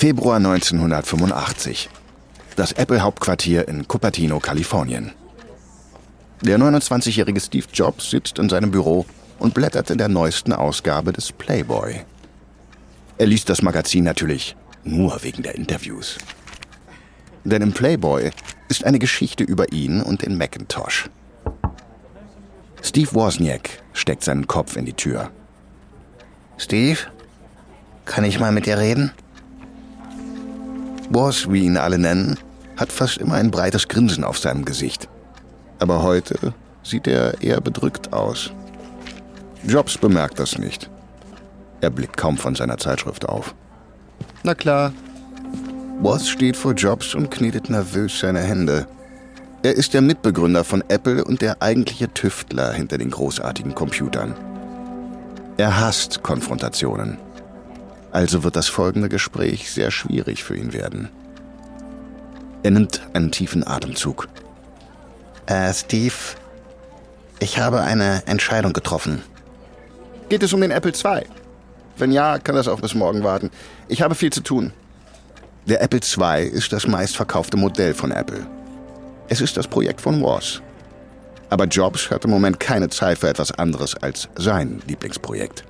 Februar 1985. Das Apple-Hauptquartier in Cupertino, Kalifornien. Der 29-jährige Steve Jobs sitzt in seinem Büro und blättert in der neuesten Ausgabe des Playboy. Er liest das Magazin natürlich nur wegen der Interviews. Denn im Playboy ist eine Geschichte über ihn und den Macintosh. Steve Wozniak steckt seinen Kopf in die Tür. Steve, kann ich mal mit dir reden? Woz, wie ihn alle nennen, hat fast immer ein breites Grinsen auf seinem Gesicht. Aber heute sieht er eher bedrückt aus. Jobs bemerkt das nicht. Er blickt kaum von seiner Zeitschrift auf. Na klar. Woz steht vor Jobs und knetet nervös seine Hände. Er ist der Mitbegründer von Apple und der eigentliche Tüftler hinter den großartigen Computern. Er hasst Konfrontationen. Also wird das folgende Gespräch sehr schwierig für ihn werden. Er nimmt einen tiefen Atemzug. Äh, Steve, ich habe eine Entscheidung getroffen. Geht es um den Apple II? Wenn ja, kann das auch bis morgen warten. Ich habe viel zu tun. Der Apple II ist das meistverkaufte Modell von Apple. Es ist das Projekt von Woz. Aber Jobs hat im Moment keine Zeit für etwas anderes als sein Lieblingsprojekt.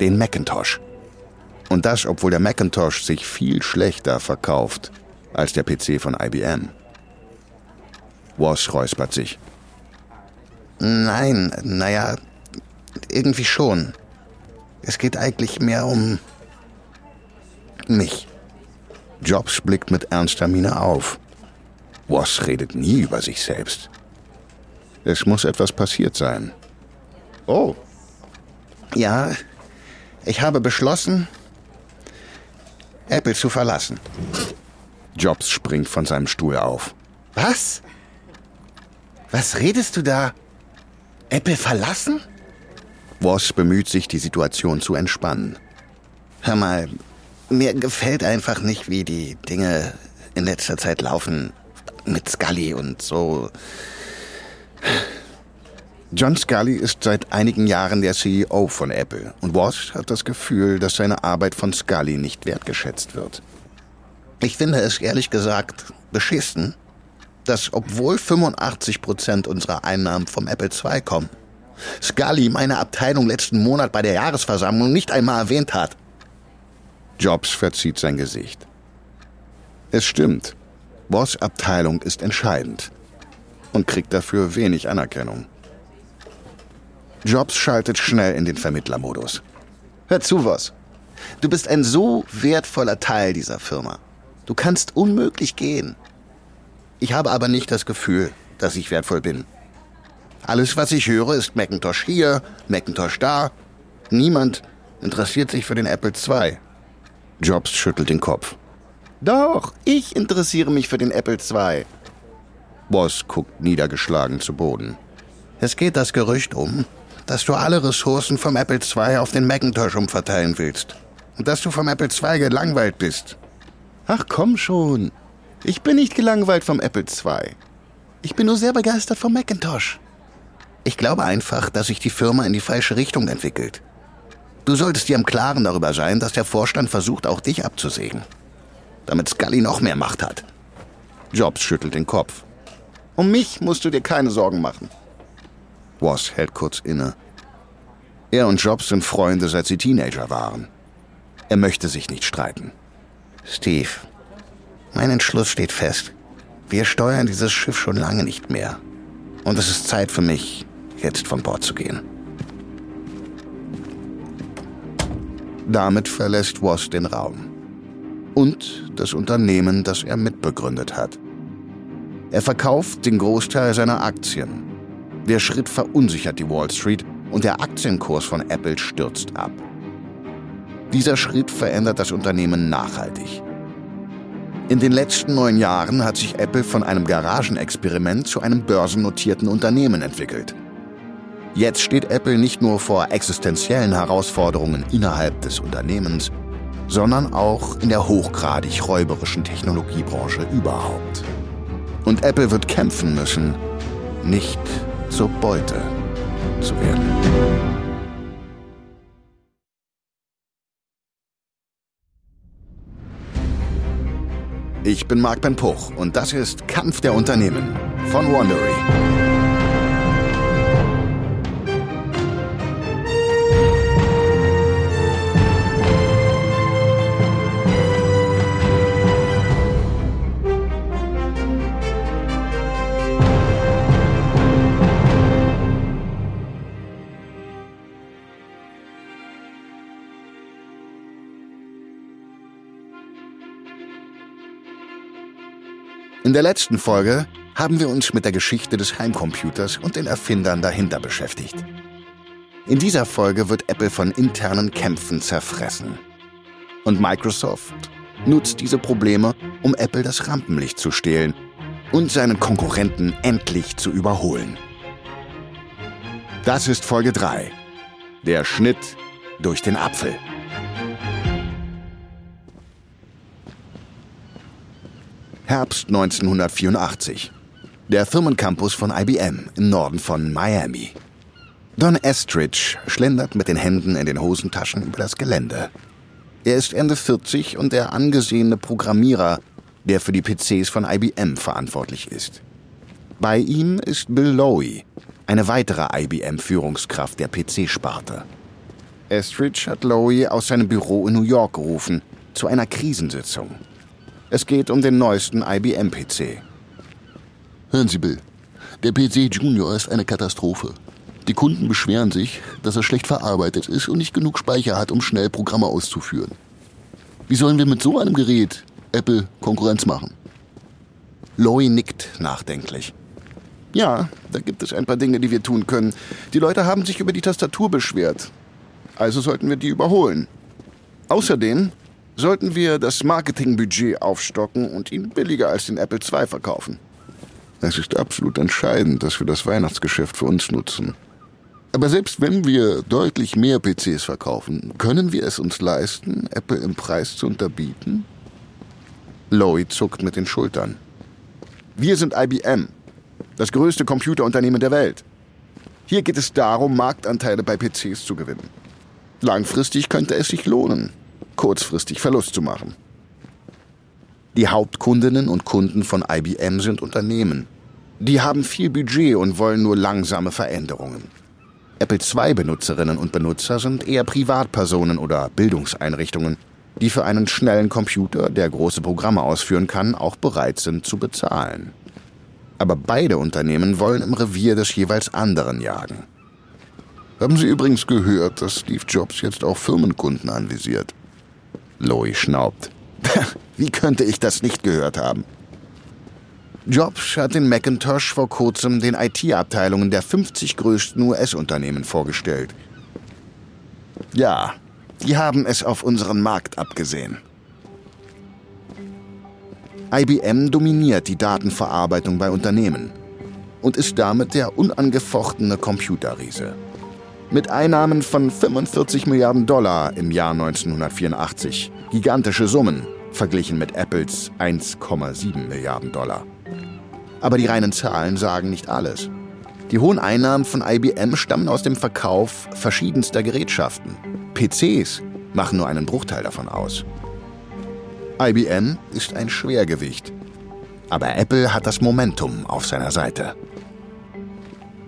Den Macintosh. Und das, obwohl der Macintosh sich viel schlechter verkauft als der PC von IBM. Woz räuspert sich. Nein, naja, irgendwie schon. Es geht eigentlich mehr um mich. Jobs blickt mit ernster Miene auf. Woss redet nie über sich selbst. Es muss etwas passiert sein. Oh. Ja, ich habe beschlossen, Apple zu verlassen. Jobs springt von seinem Stuhl auf. Was? Was redest du da? Apple verlassen? Woss bemüht sich, die Situation zu entspannen. Hör mal, mir gefällt einfach nicht, wie die Dinge in letzter Zeit laufen mit Scully und so. John Scully ist seit einigen Jahren der CEO von Apple und Woz hat das Gefühl, dass seine Arbeit von Scully nicht wertgeschätzt wird. Ich finde es ehrlich gesagt beschissen, dass obwohl 85 Prozent unserer Einnahmen vom Apple II kommen, Scully meine Abteilung letzten Monat bei der Jahresversammlung nicht einmal erwähnt hat. Jobs verzieht sein Gesicht. Es stimmt. Boss Abteilung ist entscheidend und kriegt dafür wenig Anerkennung. Jobs schaltet schnell in den Vermittlermodus. Hör zu, Voss. Du bist ein so wertvoller Teil dieser Firma. Du kannst unmöglich gehen. Ich habe aber nicht das Gefühl, dass ich wertvoll bin. Alles, was ich höre, ist Macintosh hier, Macintosh da. Niemand interessiert sich für den Apple II. Jobs schüttelt den Kopf. Doch, ich interessiere mich für den Apple II. Boss guckt niedergeschlagen zu Boden. Es geht das Gerücht um, dass du alle Ressourcen vom Apple II auf den Macintosh umverteilen willst. Und dass du vom Apple II gelangweilt bist. Ach komm schon. Ich bin nicht gelangweilt vom Apple II. Ich bin nur sehr begeistert vom Macintosh. Ich glaube einfach, dass sich die Firma in die falsche Richtung entwickelt. Du solltest dir im Klaren darüber sein, dass der Vorstand versucht, auch dich abzusägen. Damit Scully noch mehr Macht hat. Jobs schüttelt den Kopf. Um mich musst du dir keine Sorgen machen. Woss hält kurz inne. Er und Jobs sind Freunde, seit sie Teenager waren. Er möchte sich nicht streiten. Steve, mein Entschluss steht fest. Wir steuern dieses Schiff schon lange nicht mehr. Und es ist Zeit für mich, jetzt von Bord zu gehen. Damit verlässt Woss den Raum. Und das Unternehmen, das er mitbegründet hat. Er verkauft den Großteil seiner Aktien. Der Schritt verunsichert die Wall Street und der Aktienkurs von Apple stürzt ab. Dieser Schritt verändert das Unternehmen nachhaltig. In den letzten neun Jahren hat sich Apple von einem Garagenexperiment zu einem börsennotierten Unternehmen entwickelt. Jetzt steht Apple nicht nur vor existenziellen Herausforderungen innerhalb des Unternehmens, sondern auch in der hochgradig räuberischen Technologiebranche überhaupt. Und Apple wird kämpfen müssen, nicht zur Beute zu werden. Ich bin Marc Ben Puch und das ist Kampf der Unternehmen von Wandery. In der letzten Folge haben wir uns mit der Geschichte des Heimcomputers und den Erfindern dahinter beschäftigt. In dieser Folge wird Apple von internen Kämpfen zerfressen. Und Microsoft nutzt diese Probleme, um Apple das Rampenlicht zu stehlen und seinen Konkurrenten endlich zu überholen. Das ist Folge 3. Der Schnitt durch den Apfel. Herbst 1984. Der Firmencampus von IBM im Norden von Miami. Don Estridge schlendert mit den Händen in den Hosentaschen über das Gelände. Er ist Ende 40 und der angesehene Programmierer, der für die PCs von IBM verantwortlich ist. Bei ihm ist Bill Lowy, eine weitere IBM-Führungskraft der PC-Sparte. Estridge hat Lowy aus seinem Büro in New York gerufen, zu einer Krisensitzung. Es geht um den neuesten IBM-PC. Hören Sie, Bill. Der PC Junior ist eine Katastrophe. Die Kunden beschweren sich, dass er schlecht verarbeitet ist und nicht genug Speicher hat, um schnell Programme auszuführen. Wie sollen wir mit so einem Gerät Apple Konkurrenz machen? Lowy nickt nachdenklich. Ja, da gibt es ein paar Dinge, die wir tun können. Die Leute haben sich über die Tastatur beschwert. Also sollten wir die überholen. Außerdem sollten wir das Marketingbudget aufstocken und ihn billiger als den Apple II verkaufen. Es ist absolut entscheidend, dass wir das Weihnachtsgeschäft für uns nutzen. Aber selbst wenn wir deutlich mehr PCs verkaufen, können wir es uns leisten, Apple im Preis zu unterbieten? Lowy zuckt mit den Schultern. Wir sind IBM, das größte Computerunternehmen der Welt. Hier geht es darum, Marktanteile bei PCs zu gewinnen. Langfristig könnte es sich lohnen kurzfristig Verlust zu machen. Die Hauptkundinnen und Kunden von IBM sind Unternehmen. Die haben viel Budget und wollen nur langsame Veränderungen. Apple II-Benutzerinnen und Benutzer sind eher Privatpersonen oder Bildungseinrichtungen, die für einen schnellen Computer, der große Programme ausführen kann, auch bereit sind zu bezahlen. Aber beide Unternehmen wollen im Revier des jeweils anderen jagen. Haben Sie übrigens gehört, dass Steve Jobs jetzt auch Firmenkunden anvisiert? Lowy schnaubt. Wie könnte ich das nicht gehört haben? Jobs hat den Macintosh vor kurzem den IT-Abteilungen der 50 größten US-Unternehmen vorgestellt. Ja, die haben es auf unseren Markt abgesehen. IBM dominiert die Datenverarbeitung bei Unternehmen und ist damit der unangefochtene Computerriese. Mit Einnahmen von 45 Milliarden Dollar im Jahr 1984. Gigantische Summen, verglichen mit Apples 1,7 Milliarden Dollar. Aber die reinen Zahlen sagen nicht alles. Die hohen Einnahmen von IBM stammen aus dem Verkauf verschiedenster Gerätschaften. PCs machen nur einen Bruchteil davon aus. IBM ist ein Schwergewicht. Aber Apple hat das Momentum auf seiner Seite.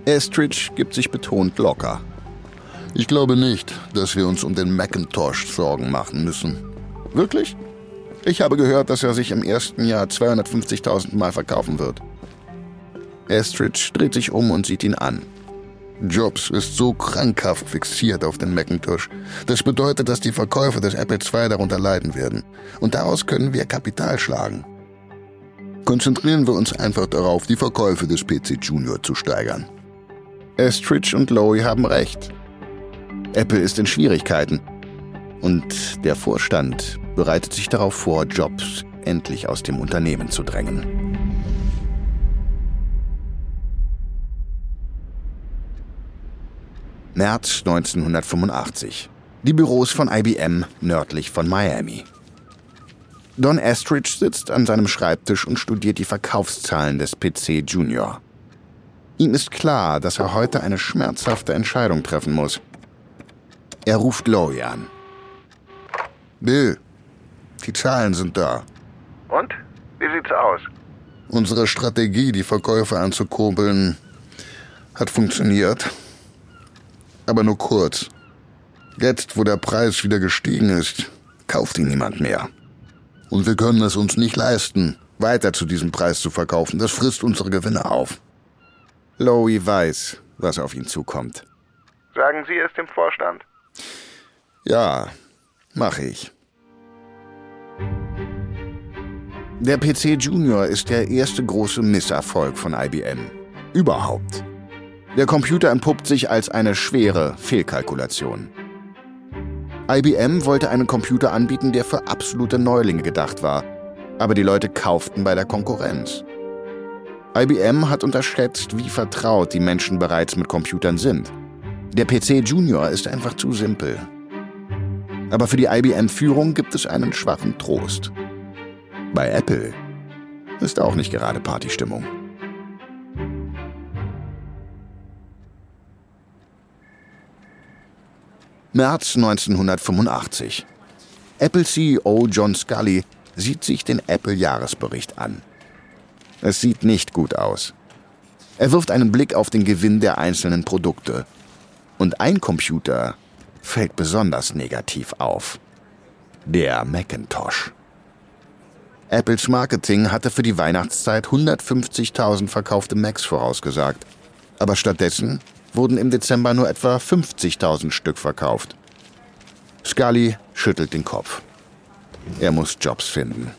Estridge gibt sich betont locker. Ich glaube nicht, dass wir uns um den Macintosh Sorgen machen müssen. Wirklich? Ich habe gehört, dass er sich im ersten Jahr 250.000 Mal verkaufen wird. Estridge dreht sich um und sieht ihn an. Jobs ist so krankhaft fixiert auf den Macintosh. Das bedeutet, dass die Verkäufe des Apple II darunter leiden werden. Und daraus können wir Kapital schlagen. Konzentrieren wir uns einfach darauf, die Verkäufe des PC Junior zu steigern. Estridge und Lowy haben recht. Apple ist in Schwierigkeiten. Und der Vorstand bereitet sich darauf vor, Jobs endlich aus dem Unternehmen zu drängen. März 1985. Die Büros von IBM nördlich von Miami. Don Estridge sitzt an seinem Schreibtisch und studiert die Verkaufszahlen des PC Junior. Ihm ist klar, dass er heute eine schmerzhafte Entscheidung treffen muss. Er ruft Laurie an. Bill, die Zahlen sind da. Und? sieht's aus? Unsere Strategie, die Verkäufe anzukurbeln, hat funktioniert. Aber nur kurz. Jetzt, wo der Preis wieder gestiegen ist, kauft ihn niemand mehr. Und wir können es uns nicht leisten, weiter zu diesem Preis zu verkaufen. Das frisst unsere Gewinne auf. Lowy weiß, was auf ihn zukommt. Sagen Sie es dem Vorstand? Ja, mache ich. Der PC Junior ist der erste große Misserfolg von IBM. Überhaupt. Der Computer entpuppt sich als eine schwere Fehlkalkulation. IBM wollte einen Computer anbieten, der für absolute Neulinge gedacht war, aber die Leute kauften bei der Konkurrenz. IBM hat unterschätzt, wie vertraut die Menschen bereits mit Computern sind. Der PC Junior ist einfach zu simpel. Aber für die IBM-Führung gibt es einen schwachen Trost. Bei Apple ist auch nicht gerade Partystimmung. März 1985. Apple CEO John Scully sieht sich den Apple-Jahresbericht an. Es sieht nicht gut aus. Er wirft einen Blick auf den Gewinn der einzelnen Produkte. Und ein Computer fällt besonders negativ auf. Der Macintosh. Apples Marketing hatte für die Weihnachtszeit 150.000 verkaufte Macs vorausgesagt. Aber stattdessen wurden im Dezember nur etwa 50.000 Stück verkauft. Scully schüttelt den Kopf. Er muss Jobs finden.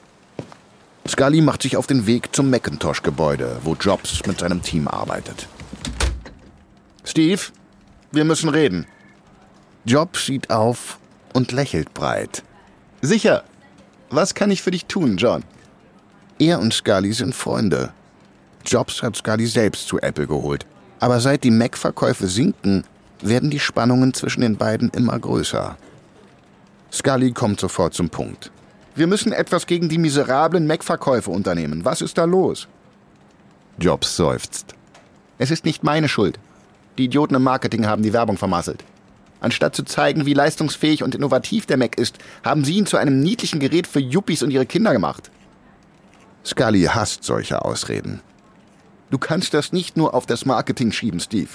Scully macht sich auf den Weg zum Macintosh-Gebäude, wo Jobs mit seinem Team arbeitet. Steve, wir müssen reden. Jobs sieht auf und lächelt breit. Sicher. Was kann ich für dich tun, John? Er und Scully sind Freunde. Jobs hat Scully selbst zu Apple geholt. Aber seit die Mac-Verkäufe sinken, werden die Spannungen zwischen den beiden immer größer. Scully kommt sofort zum Punkt. Wir müssen etwas gegen die miserablen Mac-Verkäufe unternehmen. Was ist da los? Jobs seufzt. Es ist nicht meine Schuld. Die Idioten im Marketing haben die Werbung vermasselt. Anstatt zu zeigen, wie leistungsfähig und innovativ der Mac ist, haben sie ihn zu einem niedlichen Gerät für Yuppies und ihre Kinder gemacht. Scully hasst solche Ausreden. Du kannst das nicht nur auf das Marketing schieben, Steve.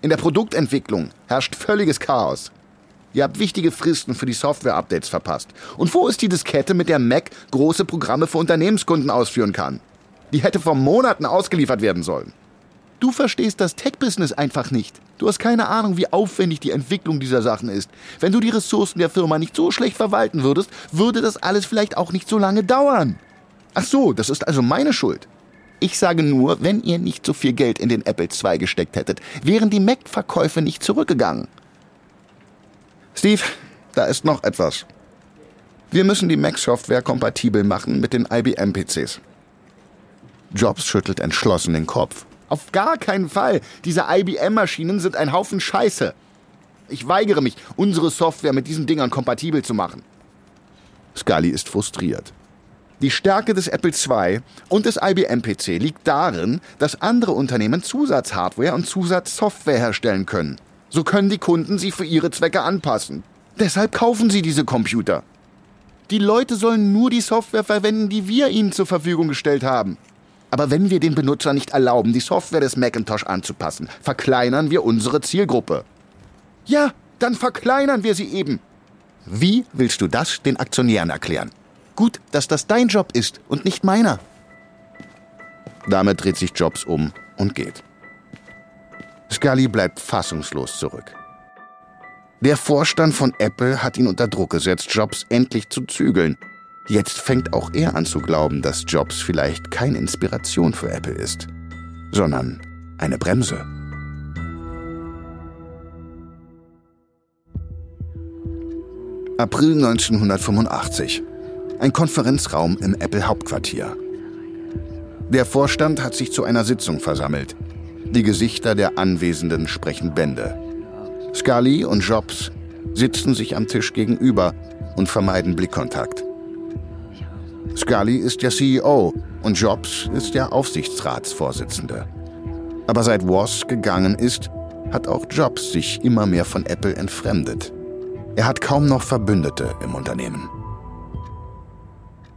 In der Produktentwicklung herrscht völliges Chaos. Ihr habt wichtige Fristen für die Software-Updates verpasst. Und wo ist die Diskette, mit der Mac große Programme für Unternehmenskunden ausführen kann? Die hätte vor Monaten ausgeliefert werden sollen. Du verstehst das Tech-Business einfach nicht. Du hast keine Ahnung, wie aufwendig die Entwicklung dieser Sachen ist. Wenn du die Ressourcen der Firma nicht so schlecht verwalten würdest, würde das alles vielleicht auch nicht so lange dauern. Ach so, das ist also meine Schuld. Ich sage nur, wenn ihr nicht so viel Geld in den Apple II gesteckt hättet, wären die Mac-Verkäufe nicht zurückgegangen. Steve, da ist noch etwas. Wir müssen die Mac-Software kompatibel machen mit den IBM-PCs. Jobs schüttelt entschlossen den Kopf. Auf gar keinen Fall. Diese IBM-Maschinen sind ein Haufen Scheiße. Ich weigere mich, unsere Software mit diesen Dingern kompatibel zu machen. Scully ist frustriert. Die Stärke des Apple II und des IBM-PC liegt darin, dass andere Unternehmen Zusatzhardware und Zusatzsoftware herstellen können. So können die Kunden sie für ihre Zwecke anpassen. Deshalb kaufen sie diese Computer. Die Leute sollen nur die Software verwenden, die wir ihnen zur Verfügung gestellt haben. Aber wenn wir den Benutzer nicht erlauben, die Software des Macintosh anzupassen, verkleinern wir unsere Zielgruppe. Ja, dann verkleinern wir sie eben. Wie willst du das den Aktionären erklären? Gut, dass das dein Job ist und nicht meiner. Damit dreht sich Jobs um und geht. Scully bleibt fassungslos zurück. Der Vorstand von Apple hat ihn unter Druck gesetzt, Jobs endlich zu zügeln. Jetzt fängt auch er an zu glauben, dass Jobs vielleicht keine Inspiration für Apple ist, sondern eine Bremse. April 1985 ein Konferenzraum im Apple-Hauptquartier. Der Vorstand hat sich zu einer Sitzung versammelt. Die Gesichter der Anwesenden sprechen Bände. Scully und Jobs sitzen sich am Tisch gegenüber und vermeiden Blickkontakt. Scully ist der CEO und Jobs ist der Aufsichtsratsvorsitzende. Aber seit Woz gegangen ist, hat auch Jobs sich immer mehr von Apple entfremdet. Er hat kaum noch Verbündete im Unternehmen.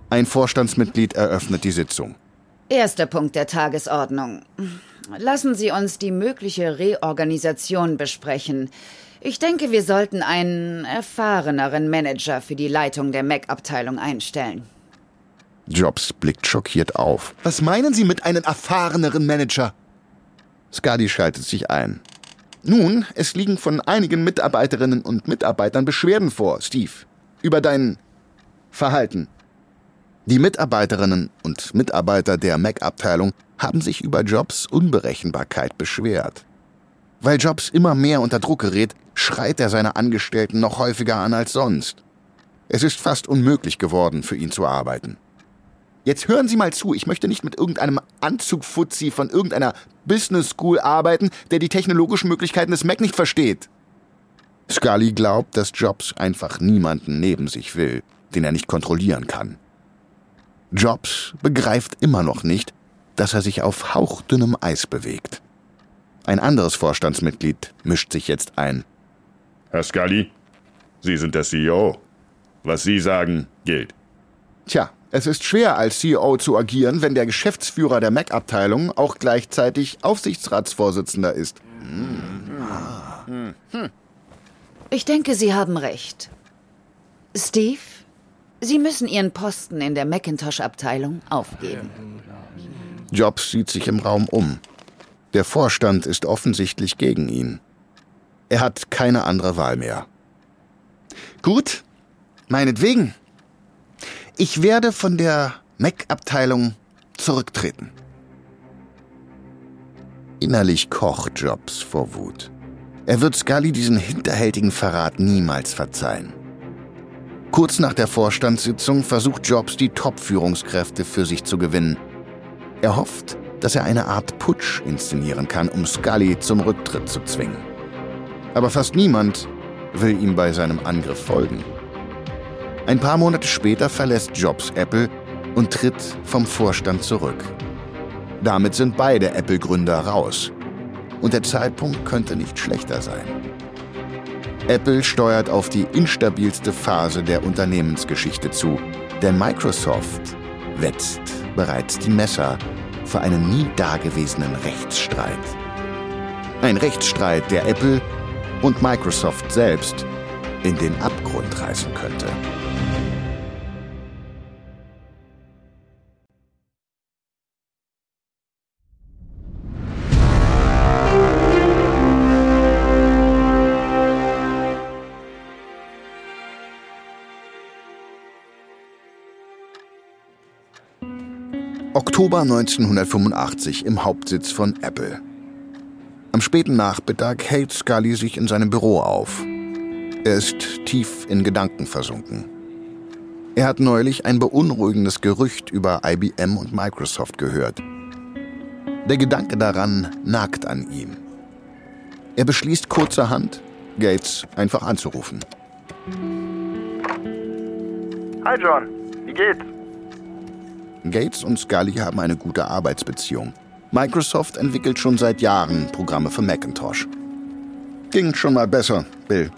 Ein Vorstandsmitglied eröffnet die Sitzung. Erster Punkt der Tagesordnung. Lassen Sie uns die mögliche Reorganisation besprechen. Ich denke, wir sollten einen erfahreneren Manager für die Leitung der Mac-Abteilung einstellen. Jobs blickt schockiert auf. Was meinen Sie mit einem erfahreneren Manager? Skadi schaltet sich ein. Nun, es liegen von einigen Mitarbeiterinnen und Mitarbeitern Beschwerden vor, Steve, über dein Verhalten. Die Mitarbeiterinnen und Mitarbeiter der Mac-Abteilung haben sich über Jobs Unberechenbarkeit beschwert. Weil Jobs immer mehr unter Druck gerät, schreit er seine Angestellten noch häufiger an als sonst. Es ist fast unmöglich geworden, für ihn zu arbeiten. Jetzt hören Sie mal zu, ich möchte nicht mit irgendeinem Anzugfuzzi von irgendeiner Business School arbeiten, der die technologischen Möglichkeiten des Mac nicht versteht. Scully glaubt, dass Jobs einfach niemanden neben sich will, den er nicht kontrollieren kann. Jobs begreift immer noch nicht, dass er sich auf hauchdünnem Eis bewegt. Ein anderes Vorstandsmitglied mischt sich jetzt ein. Herr Scully, Sie sind der CEO. Was Sie sagen, gilt. Tja, es ist schwer als CEO zu agieren, wenn der Geschäftsführer der Mac-Abteilung auch gleichzeitig Aufsichtsratsvorsitzender ist. Ich denke, Sie haben recht. Steve, Sie müssen Ihren Posten in der Macintosh-Abteilung aufgeben. Jobs sieht sich im Raum um. Der Vorstand ist offensichtlich gegen ihn. Er hat keine andere Wahl mehr. Gut, meinetwegen. Ich werde von der Mac-Abteilung zurücktreten. Innerlich kocht Jobs vor Wut. Er wird Scully diesen hinterhältigen Verrat niemals verzeihen. Kurz nach der Vorstandssitzung versucht Jobs, die Top-Führungskräfte für sich zu gewinnen. Er hofft, dass er eine Art Putsch inszenieren kann, um Scully zum Rücktritt zu zwingen. Aber fast niemand will ihm bei seinem Angriff folgen. Ein paar Monate später verlässt Jobs Apple und tritt vom Vorstand zurück. Damit sind beide Apple-Gründer raus. Und der Zeitpunkt könnte nicht schlechter sein. Apple steuert auf die instabilste Phase der Unternehmensgeschichte zu, denn Microsoft wetzt bereits die Messer für einen nie dagewesenen Rechtsstreit. Ein Rechtsstreit, der Apple und Microsoft selbst in den Abgrund reißen könnte. Oktober 1985 im Hauptsitz von Apple. Am späten Nachmittag hält Scully sich in seinem Büro auf. Er ist tief in Gedanken versunken. Er hat neulich ein beunruhigendes Gerücht über IBM und Microsoft gehört. Der Gedanke daran nagt an ihm. Er beschließt kurzerhand, Gates einfach anzurufen. Hi John, wie geht's? Gates und Scully haben eine gute Arbeitsbeziehung. Microsoft entwickelt schon seit Jahren Programme für Macintosh. Ging schon mal besser, Bill.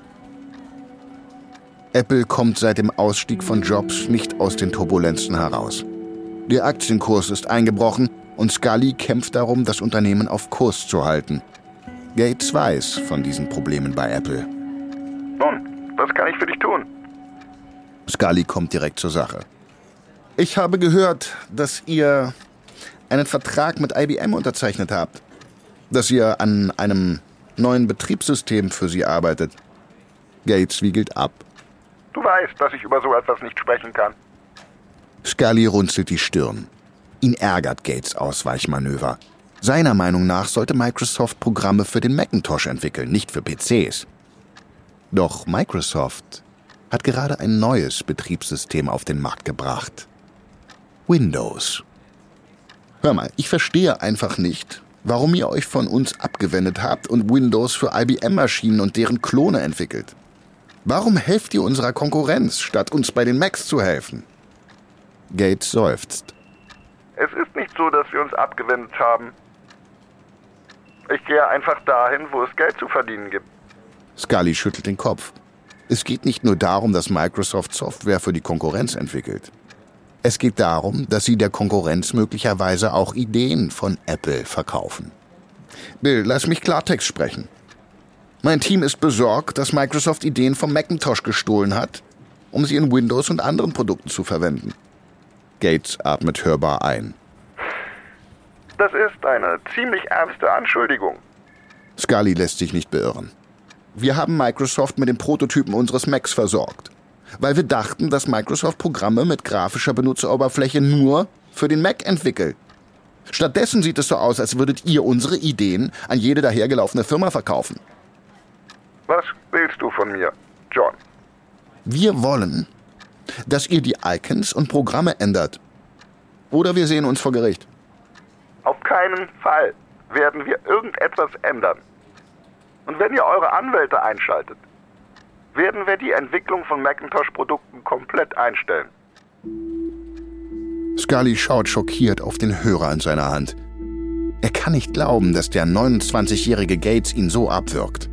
Apple kommt seit dem Ausstieg von Jobs nicht aus den Turbulenzen heraus. Der Aktienkurs ist eingebrochen und Scully kämpft darum, das Unternehmen auf Kurs zu halten. Gates weiß von diesen Problemen bei Apple. Nun, was kann ich für dich tun? Scully kommt direkt zur Sache. Ich habe gehört, dass ihr einen Vertrag mit IBM unterzeichnet habt. Dass ihr an einem neuen Betriebssystem für sie arbeitet. Gates wiegelt ab. Du weißt, dass ich über so etwas nicht sprechen kann. Scully runzelt die Stirn. Ihn ärgert Gates Ausweichmanöver. Seiner Meinung nach sollte Microsoft Programme für den Macintosh entwickeln, nicht für PCs. Doch Microsoft hat gerade ein neues Betriebssystem auf den Markt gebracht. Windows. Hör mal, ich verstehe einfach nicht, warum ihr euch von uns abgewendet habt und Windows für IBM-Maschinen und deren Klone entwickelt. Warum helft ihr unserer Konkurrenz, statt uns bei den Macs zu helfen? Gates seufzt. Es ist nicht so, dass wir uns abgewendet haben. Ich gehe einfach dahin, wo es Geld zu verdienen gibt. Scully schüttelt den Kopf. Es geht nicht nur darum, dass Microsoft Software für die Konkurrenz entwickelt. Es geht darum, dass sie der Konkurrenz möglicherweise auch Ideen von Apple verkaufen. Bill, lass mich Klartext sprechen. Mein Team ist besorgt, dass Microsoft Ideen vom Macintosh gestohlen hat, um sie in Windows und anderen Produkten zu verwenden. Gates atmet hörbar ein. Das ist eine ziemlich ernste Anschuldigung. Scully lässt sich nicht beirren. Wir haben Microsoft mit den Prototypen unseres Macs versorgt weil wir dachten, dass Microsoft Programme mit grafischer Benutzeroberfläche nur für den Mac entwickelt. Stattdessen sieht es so aus, als würdet ihr unsere Ideen an jede dahergelaufene Firma verkaufen. Was willst du von mir, John? Wir wollen, dass ihr die Icons und Programme ändert. Oder wir sehen uns vor Gericht. Auf keinen Fall werden wir irgendetwas ändern. Und wenn ihr eure Anwälte einschaltet, werden wir die Entwicklung von Macintosh-Produkten komplett einstellen. Scully schaut schockiert auf den Hörer in seiner Hand. Er kann nicht glauben, dass der 29-jährige Gates ihn so abwirkt.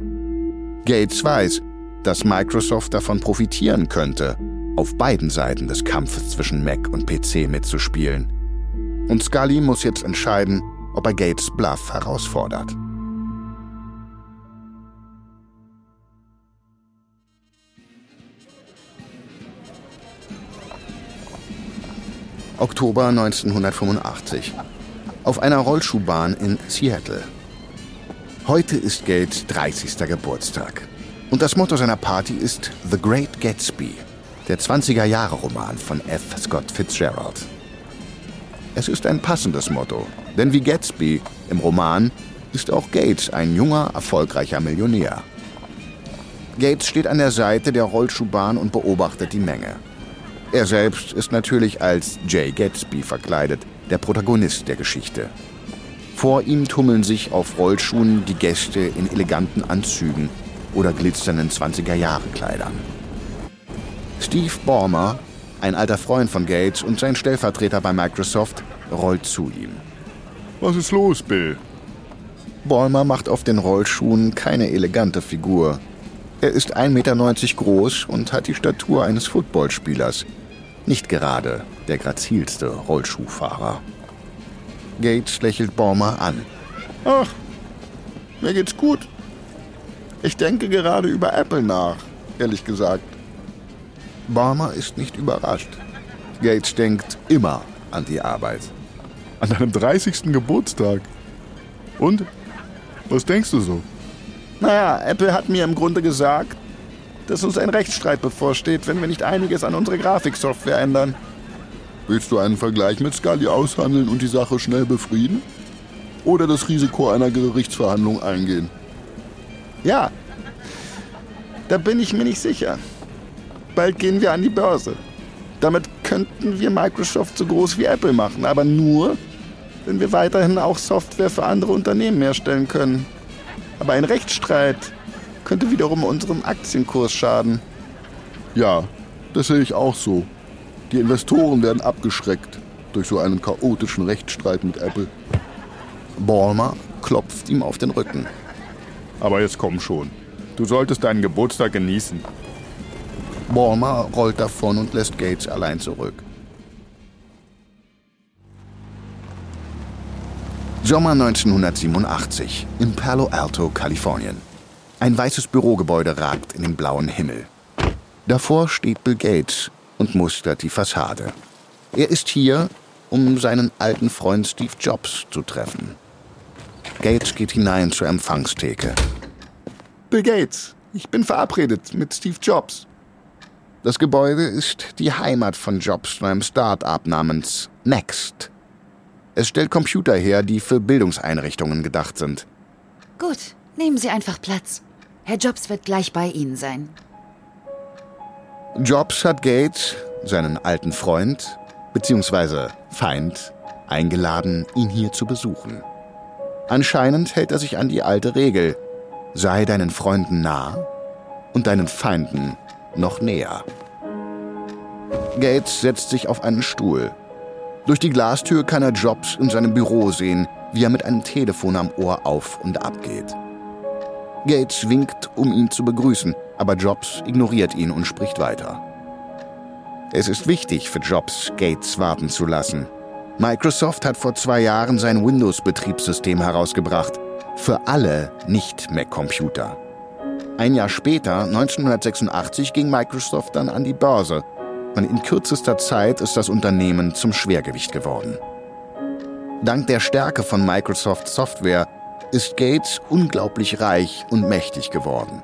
Gates weiß, dass Microsoft davon profitieren könnte, auf beiden Seiten des Kampfes zwischen Mac und PC mitzuspielen. Und Scully muss jetzt entscheiden, ob er Gates Bluff herausfordert. Oktober 1985. Auf einer Rollschuhbahn in Seattle. Heute ist Gates 30. Geburtstag. Und das Motto seiner Party ist The Great Gatsby, der 20er-Jahre-Roman von F. Scott Fitzgerald. Es ist ein passendes Motto, denn wie Gatsby im Roman ist auch Gates ein junger, erfolgreicher Millionär. Gates steht an der Seite der Rollschuhbahn und beobachtet die Menge. Er selbst ist natürlich als Jay Gatsby verkleidet, der Protagonist der Geschichte. Vor ihm tummeln sich auf Rollschuhen die Gäste in eleganten Anzügen oder glitzernden 20er-Jahre-Kleidern. Steve Ballmer, ein alter Freund von Gates und sein Stellvertreter bei Microsoft, rollt zu ihm. Was ist los, Bill? Ballmer macht auf den Rollschuhen keine elegante Figur. Er ist 1,90 Meter groß und hat die Statur eines Footballspielers, nicht gerade der grazilste Rollschuhfahrer. Gates lächelt Baumer an. Ach, mir geht's gut. Ich denke gerade über Apple nach, ehrlich gesagt. Baumer ist nicht überrascht. Gates denkt immer an die Arbeit. An deinem 30. Geburtstag. Und? Was denkst du so? Naja, Apple hat mir im Grunde gesagt, dass uns ein Rechtsstreit bevorsteht, wenn wir nicht einiges an unserer Grafiksoftware ändern. Willst du einen Vergleich mit Scully aushandeln und die Sache schnell befrieden? Oder das Risiko einer Gerichtsverhandlung eingehen? Ja, da bin ich mir nicht sicher. Bald gehen wir an die Börse. Damit könnten wir Microsoft so groß wie Apple machen, aber nur, wenn wir weiterhin auch Software für andere Unternehmen herstellen können. Aber ein Rechtsstreit könnte wiederum unserem Aktienkurs schaden. Ja, das sehe ich auch so. Die Investoren werden abgeschreckt durch so einen chaotischen Rechtsstreit mit Apple. Ballmer klopft ihm auf den Rücken. Aber jetzt komm schon. Du solltest deinen Geburtstag genießen. Ballmer rollt davon und lässt Gates allein zurück. Sommer 1987 in Palo Alto, Kalifornien. Ein weißes Bürogebäude ragt in den blauen Himmel. Davor steht Bill Gates und mustert die Fassade. Er ist hier, um seinen alten Freund Steve Jobs zu treffen. Gates geht hinein zur Empfangstheke. Bill Gates, ich bin verabredet mit Steve Jobs. Das Gebäude ist die Heimat von Jobs zu einem Start-up namens Next. Es stellt Computer her, die für Bildungseinrichtungen gedacht sind. Gut, nehmen Sie einfach Platz. Herr Jobs wird gleich bei Ihnen sein. Jobs hat Gates, seinen alten Freund, bzw. Feind, eingeladen, ihn hier zu besuchen. Anscheinend hält er sich an die alte Regel, sei deinen Freunden nah und deinen Feinden noch näher. Gates setzt sich auf einen Stuhl. Durch die Glastür kann er Jobs in seinem Büro sehen, wie er mit einem Telefon am Ohr auf und ab geht. Gates winkt, um ihn zu begrüßen, aber Jobs ignoriert ihn und spricht weiter. Es ist wichtig für Jobs, Gates warten zu lassen. Microsoft hat vor zwei Jahren sein Windows-Betriebssystem herausgebracht. Für alle Nicht-Mac-Computer. Ein Jahr später, 1986, ging Microsoft dann an die Börse. Und in kürzester Zeit ist das Unternehmen zum Schwergewicht geworden. Dank der Stärke von Microsoft Software ist Gates unglaublich reich und mächtig geworden.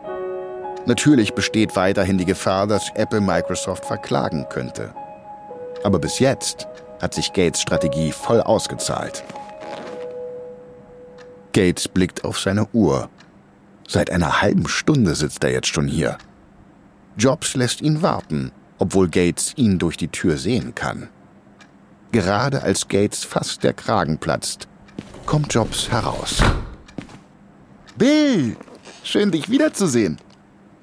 Natürlich besteht weiterhin die Gefahr, dass Apple Microsoft verklagen könnte. Aber bis jetzt hat sich Gates Strategie voll ausgezahlt. Gates blickt auf seine Uhr. Seit einer halben Stunde sitzt er jetzt schon hier. Jobs lässt ihn warten, obwohl Gates ihn durch die Tür sehen kann. Gerade als Gates fast der Kragen platzt, kommt Jobs heraus. Bill, schön dich wiederzusehen.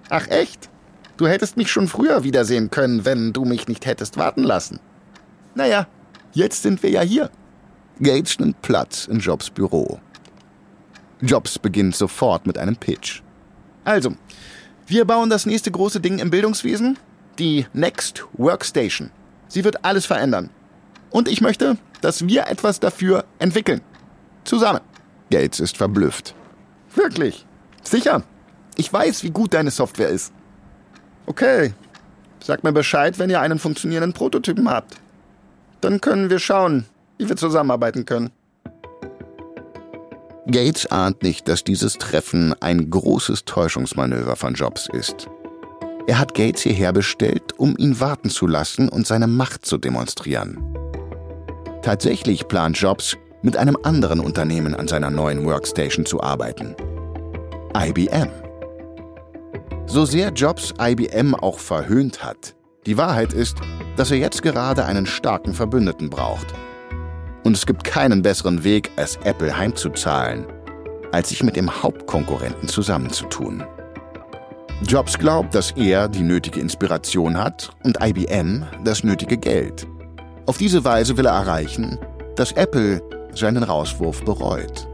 Ach echt? Du hättest mich schon früher wiedersehen können, wenn du mich nicht hättest warten lassen. Naja, jetzt sind wir ja hier. Gates nimmt Platz in Jobs Büro. Jobs beginnt sofort mit einem Pitch. Also, wir bauen das nächste große Ding im Bildungswesen, die Next Workstation. Sie wird alles verändern. Und ich möchte, dass wir etwas dafür entwickeln. Zusammen. Gates ist verblüfft. Wirklich? Sicher. Ich weiß, wie gut deine Software ist. Okay. Sag mir Bescheid, wenn ihr einen funktionierenden Prototypen habt. Dann können wir schauen, wie wir zusammenarbeiten können. Gates ahnt nicht, dass dieses Treffen ein großes Täuschungsmanöver von Jobs ist. Er hat Gates hierher bestellt, um ihn warten zu lassen und seine Macht zu demonstrieren. Tatsächlich plant Jobs, mit einem anderen Unternehmen an seiner neuen Workstation zu arbeiten. IBM. So sehr Jobs IBM auch verhöhnt hat, die Wahrheit ist, dass er jetzt gerade einen starken Verbündeten braucht – und es gibt keinen besseren Weg, als Apple heimzuzahlen, als sich mit dem Hauptkonkurrenten zusammenzutun. Jobs glaubt, dass er die nötige Inspiration hat und IBM das nötige Geld. Auf diese Weise will er erreichen, dass Apple seinen Rauswurf bereut.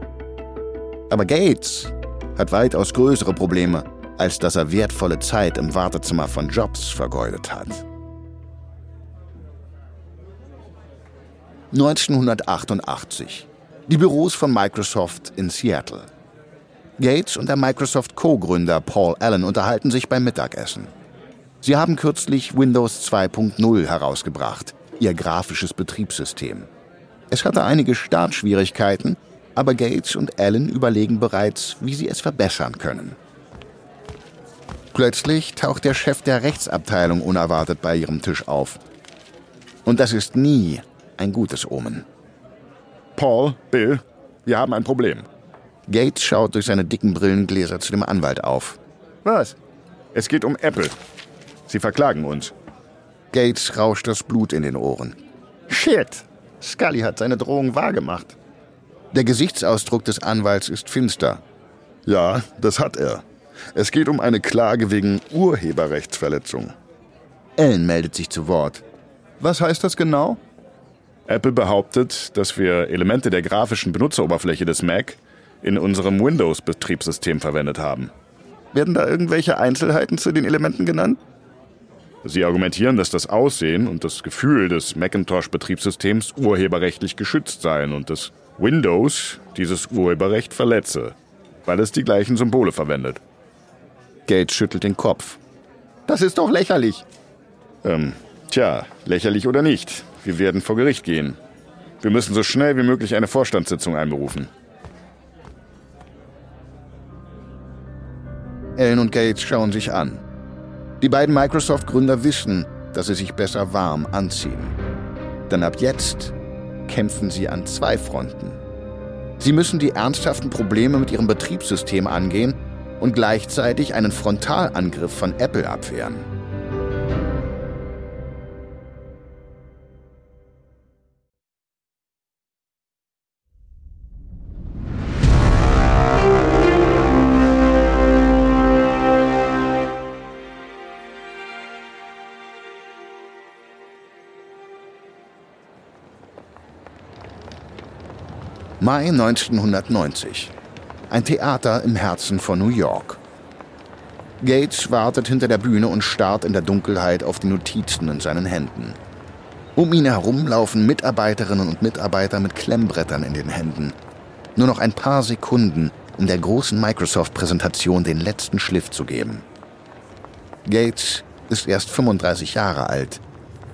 Aber Gates hat weitaus größere Probleme, als dass er wertvolle Zeit im Wartezimmer von Jobs vergeudet hat. 1988. Die Büros von Microsoft in Seattle. Gates und der Microsoft Co-Gründer Paul Allen unterhalten sich beim Mittagessen. Sie haben kürzlich Windows 2.0 herausgebracht, ihr grafisches Betriebssystem. Es hatte einige Startschwierigkeiten, aber Gates und Allen überlegen bereits, wie sie es verbessern können. Plötzlich taucht der Chef der Rechtsabteilung unerwartet bei ihrem Tisch auf. Und das ist nie ein gutes Omen. Paul, Bill, wir haben ein Problem. Gates schaut durch seine dicken Brillengläser zu dem Anwalt auf. Was? Es geht um Apple. Sie verklagen uns. Gates rauscht das Blut in den Ohren. Shit! Scully hat seine Drohung wahrgemacht. Der Gesichtsausdruck des Anwalts ist finster. Ja, das hat er. Es geht um eine Klage wegen Urheberrechtsverletzung. Ellen meldet sich zu Wort. Was heißt das genau? Apple behauptet, dass wir Elemente der grafischen Benutzeroberfläche des Mac in unserem Windows-Betriebssystem verwendet haben. Werden da irgendwelche Einzelheiten zu den Elementen genannt? Sie argumentieren, dass das Aussehen und das Gefühl des Macintosh-Betriebssystems urheberrechtlich geschützt seien und dass Windows dieses Urheberrecht verletze, weil es die gleichen Symbole verwendet. Gates schüttelt den Kopf. Das ist doch lächerlich. Ähm, tja, lächerlich oder nicht. Wir werden vor Gericht gehen. Wir müssen so schnell wie möglich eine Vorstandssitzung einberufen. Ellen und Gates schauen sich an. Die beiden Microsoft-Gründer wissen, dass sie sich besser warm anziehen. Denn ab jetzt kämpfen sie an zwei Fronten. Sie müssen die ernsthaften Probleme mit ihrem Betriebssystem angehen und gleichzeitig einen Frontalangriff von Apple abwehren. Mai 1990. Ein Theater im Herzen von New York. Gates wartet hinter der Bühne und starrt in der Dunkelheit auf die Notizen in seinen Händen. Um ihn herum laufen Mitarbeiterinnen und Mitarbeiter mit Klemmbrettern in den Händen. Nur noch ein paar Sekunden, um der großen Microsoft-Präsentation den letzten Schliff zu geben. Gates ist erst 35 Jahre alt,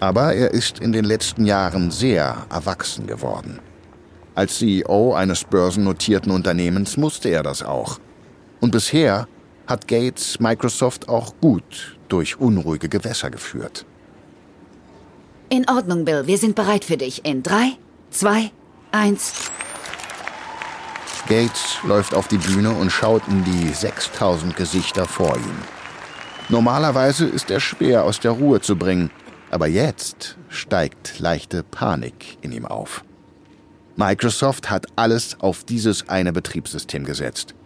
aber er ist in den letzten Jahren sehr erwachsen geworden. Als CEO eines börsennotierten Unternehmens musste er das auch. Und bisher hat Gates Microsoft auch gut durch unruhige Gewässer geführt. In Ordnung, Bill. Wir sind bereit für dich. In drei, zwei, eins. Gates läuft auf die Bühne und schaut in die 6000 Gesichter vor ihm. Normalerweise ist er schwer aus der Ruhe zu bringen, aber jetzt steigt leichte Panik in ihm auf. Microsoft hat alles auf dieses eine Betriebssystem gesetzt.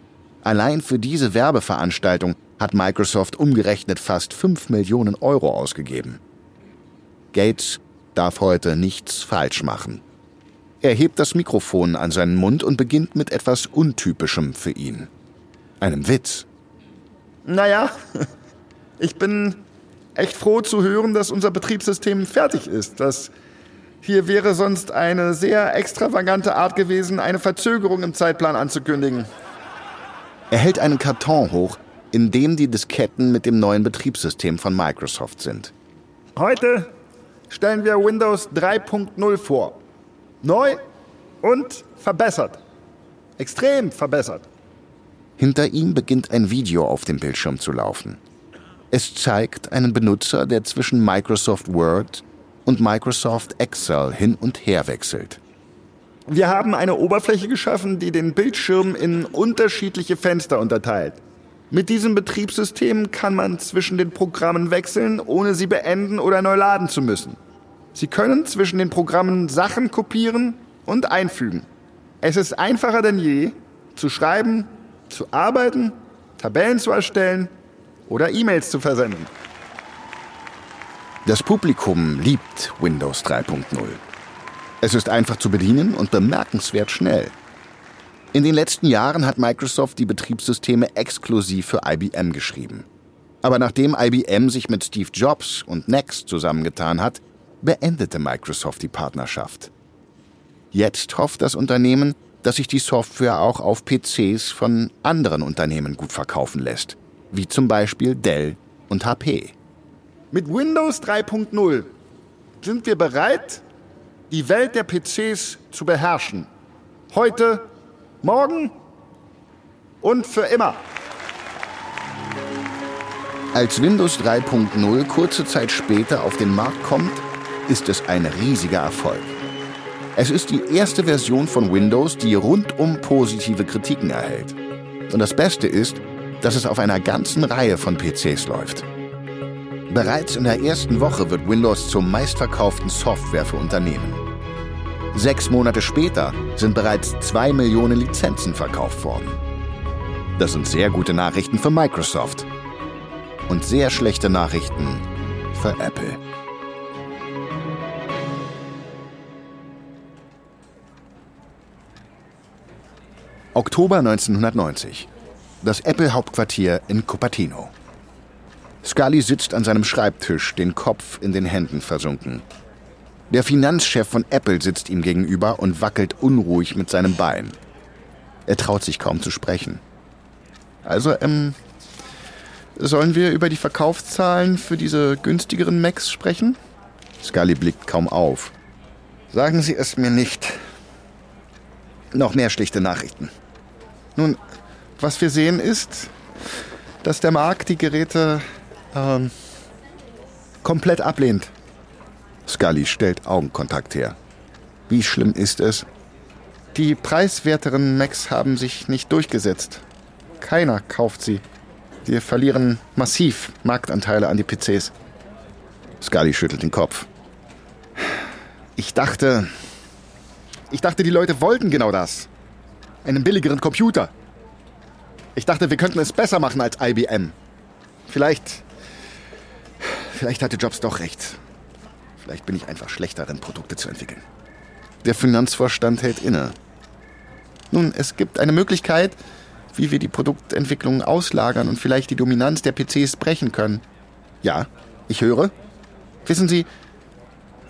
Allein für diese Werbeveranstaltung hat Microsoft umgerechnet fast 5 Millionen Euro ausgegeben. Gates darf heute nichts falsch machen. Er hebt das Mikrofon an seinen Mund und beginnt mit etwas Untypischem für ihn. Einem Witz. Naja, ich bin echt froh zu hören, dass unser Betriebssystem fertig ist. Das hier wäre sonst eine sehr extravagante Art gewesen, eine Verzögerung im Zeitplan anzukündigen. Er hält einen Karton hoch, in dem die Disketten mit dem neuen Betriebssystem von Microsoft sind. Heute stellen wir Windows 3.0 vor. Neu und verbessert. Extrem verbessert. Hinter ihm beginnt ein Video auf dem Bildschirm zu laufen. Es zeigt einen Benutzer, der zwischen Microsoft Word und Microsoft Excel hin und her wechselt. Wir haben eine Oberfläche geschaffen, die den Bildschirm in unterschiedliche Fenster unterteilt. Mit diesem Betriebssystem kann man zwischen den Programmen wechseln, ohne sie beenden oder neu laden zu müssen. Sie können zwischen den Programmen Sachen kopieren und einfügen. Es ist einfacher denn je, zu schreiben, zu arbeiten, Tabellen zu erstellen oder E-Mails zu versenden. Das Publikum liebt Windows 3.0. Es ist einfach zu bedienen und bemerkenswert schnell. In den letzten Jahren hat Microsoft die Betriebssysteme exklusiv für IBM geschrieben. Aber nachdem IBM sich mit Steve Jobs und Next zusammengetan hat, beendete Microsoft die Partnerschaft. Jetzt hofft das Unternehmen, dass sich die Software auch auf PCs von anderen Unternehmen gut verkaufen lässt, wie zum Beispiel Dell und HP. Mit Windows 3.0 sind wir bereit, die Welt der PCs zu beherrschen. Heute, morgen und für immer. Als Windows 3.0 kurze Zeit später auf den Markt kommt, ist es ein riesiger Erfolg. Es ist die erste Version von Windows, die rundum positive Kritiken erhält. Und das Beste ist, dass es auf einer ganzen Reihe von PCs läuft. Bereits in der ersten Woche wird Windows zur meistverkauften Software für Unternehmen. Sechs Monate später sind bereits zwei Millionen Lizenzen verkauft worden. Das sind sehr gute Nachrichten für Microsoft und sehr schlechte Nachrichten für Apple. Oktober 1990. Das Apple-Hauptquartier in Cupertino. Scully sitzt an seinem Schreibtisch, den Kopf in den Händen versunken. Der Finanzchef von Apple sitzt ihm gegenüber und wackelt unruhig mit seinem Bein. Er traut sich kaum zu sprechen. Also, ähm, sollen wir über die Verkaufszahlen für diese günstigeren Macs sprechen? Scully blickt kaum auf. Sagen Sie es mir nicht. Noch mehr schlichte Nachrichten. Nun, was wir sehen ist, dass der Markt die Geräte ähm, komplett ablehnt. Scully stellt Augenkontakt her. Wie schlimm ist es? Die preiswerteren Macs haben sich nicht durchgesetzt. Keiner kauft sie. Wir verlieren massiv Marktanteile an die PCs. Scully schüttelt den Kopf. Ich dachte. Ich dachte, die Leute wollten genau das. Einen billigeren Computer. Ich dachte, wir könnten es besser machen als IBM. Vielleicht Vielleicht hatte Jobs doch recht. Vielleicht bin ich einfach schlechter darin, Produkte zu entwickeln. Der Finanzvorstand hält inne. Nun, es gibt eine Möglichkeit, wie wir die Produktentwicklung auslagern und vielleicht die Dominanz der PCs brechen können. Ja, ich höre. Wissen Sie,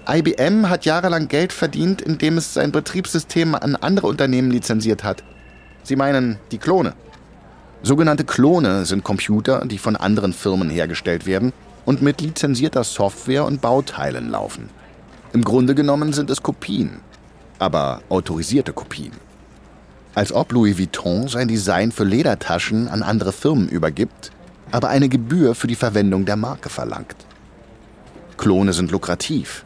IBM hat jahrelang Geld verdient, indem es sein Betriebssystem an andere Unternehmen lizenziert hat. Sie meinen die Klone. Sogenannte Klone sind Computer, die von anderen Firmen hergestellt werden und mit lizenzierter Software und Bauteilen laufen. Im Grunde genommen sind es Kopien, aber autorisierte Kopien. Als ob Louis Vuitton sein Design für Ledertaschen an andere Firmen übergibt, aber eine Gebühr für die Verwendung der Marke verlangt. Klone sind lukrativ.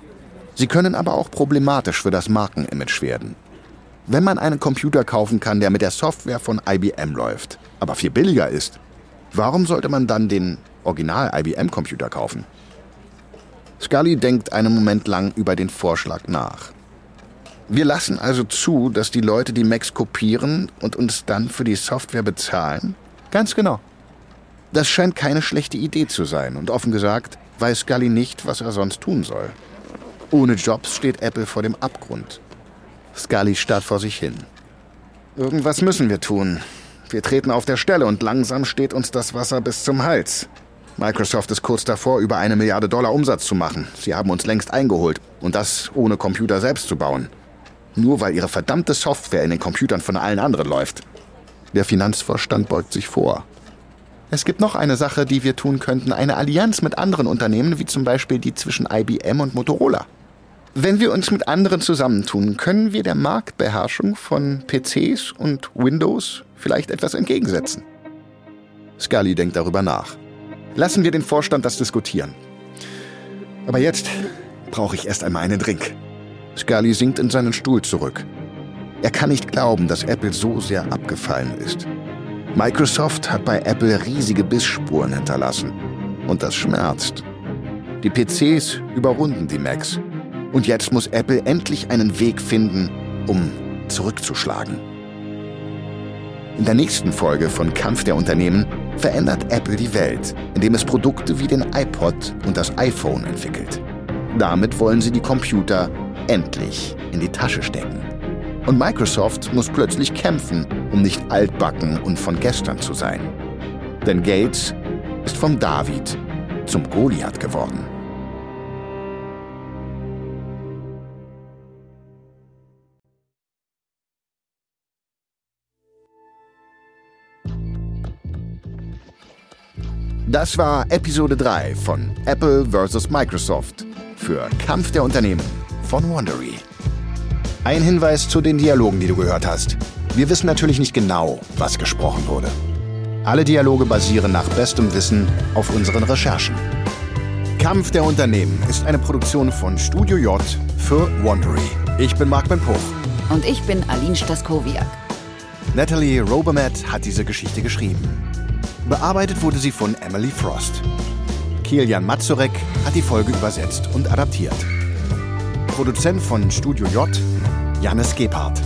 Sie können aber auch problematisch für das Markenimage werden. Wenn man einen Computer kaufen kann, der mit der Software von IBM läuft, aber viel billiger ist, warum sollte man dann den Original-IBM-Computer kaufen? Scully denkt einen Moment lang über den Vorschlag nach. Wir lassen also zu, dass die Leute die Macs kopieren und uns dann für die Software bezahlen? Ganz genau. Das scheint keine schlechte Idee zu sein und offen gesagt weiß Scully nicht, was er sonst tun soll. Ohne Jobs steht Apple vor dem Abgrund. Scully starrt vor sich hin. Irgendwas müssen wir tun. Wir treten auf der Stelle und langsam steht uns das Wasser bis zum Hals. Microsoft ist kurz davor, über eine Milliarde Dollar Umsatz zu machen. Sie haben uns längst eingeholt. Und das ohne Computer selbst zu bauen. Nur weil ihre verdammte Software in den Computern von allen anderen läuft. Der Finanzvorstand beugt sich vor. Es gibt noch eine Sache, die wir tun könnten. Eine Allianz mit anderen Unternehmen, wie zum Beispiel die zwischen IBM und Motorola. Wenn wir uns mit anderen zusammentun, können wir der Marktbeherrschung von PCs und Windows vielleicht etwas entgegensetzen. Scully denkt darüber nach. Lassen wir den Vorstand das diskutieren. Aber jetzt brauche ich erst einmal einen Drink. Scully sinkt in seinen Stuhl zurück. Er kann nicht glauben, dass Apple so sehr abgefallen ist. Microsoft hat bei Apple riesige Bissspuren hinterlassen. Und das schmerzt. Die PCs überrunden die Macs. Und jetzt muss Apple endlich einen Weg finden, um zurückzuschlagen. In der nächsten Folge von Kampf der Unternehmen verändert Apple die Welt, indem es Produkte wie den iPod und das iPhone entwickelt. Damit wollen sie die Computer endlich in die Tasche stecken. Und Microsoft muss plötzlich kämpfen, um nicht altbacken und von gestern zu sein. Denn Gates ist vom David zum Goliath geworden. Das war Episode 3 von Apple vs. Microsoft für Kampf der Unternehmen von Wondery. Ein Hinweis zu den Dialogen, die du gehört hast. Wir wissen natürlich nicht genau, was gesprochen wurde. Alle Dialoge basieren nach bestem Wissen auf unseren Recherchen. Kampf der Unternehmen ist eine Produktion von Studio J für Wondery. Ich bin Marc Ben Puch. Und ich bin Aline Staskowiak. Natalie Robermatt hat diese Geschichte geschrieben. Bearbeitet wurde sie von Emily Frost. Kilian Mazurek hat die Folge übersetzt und adaptiert. Produzent von Studio J, Jannis Gebhardt.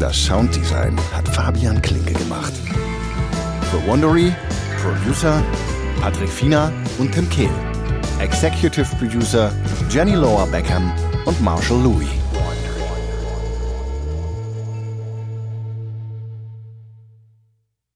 Das Sounddesign hat Fabian Klinke gemacht. Für Wondery, Producer Patrick Fiener und Tim Kehl. Executive Producer Jenny Lower Beckham und Marshall Louis.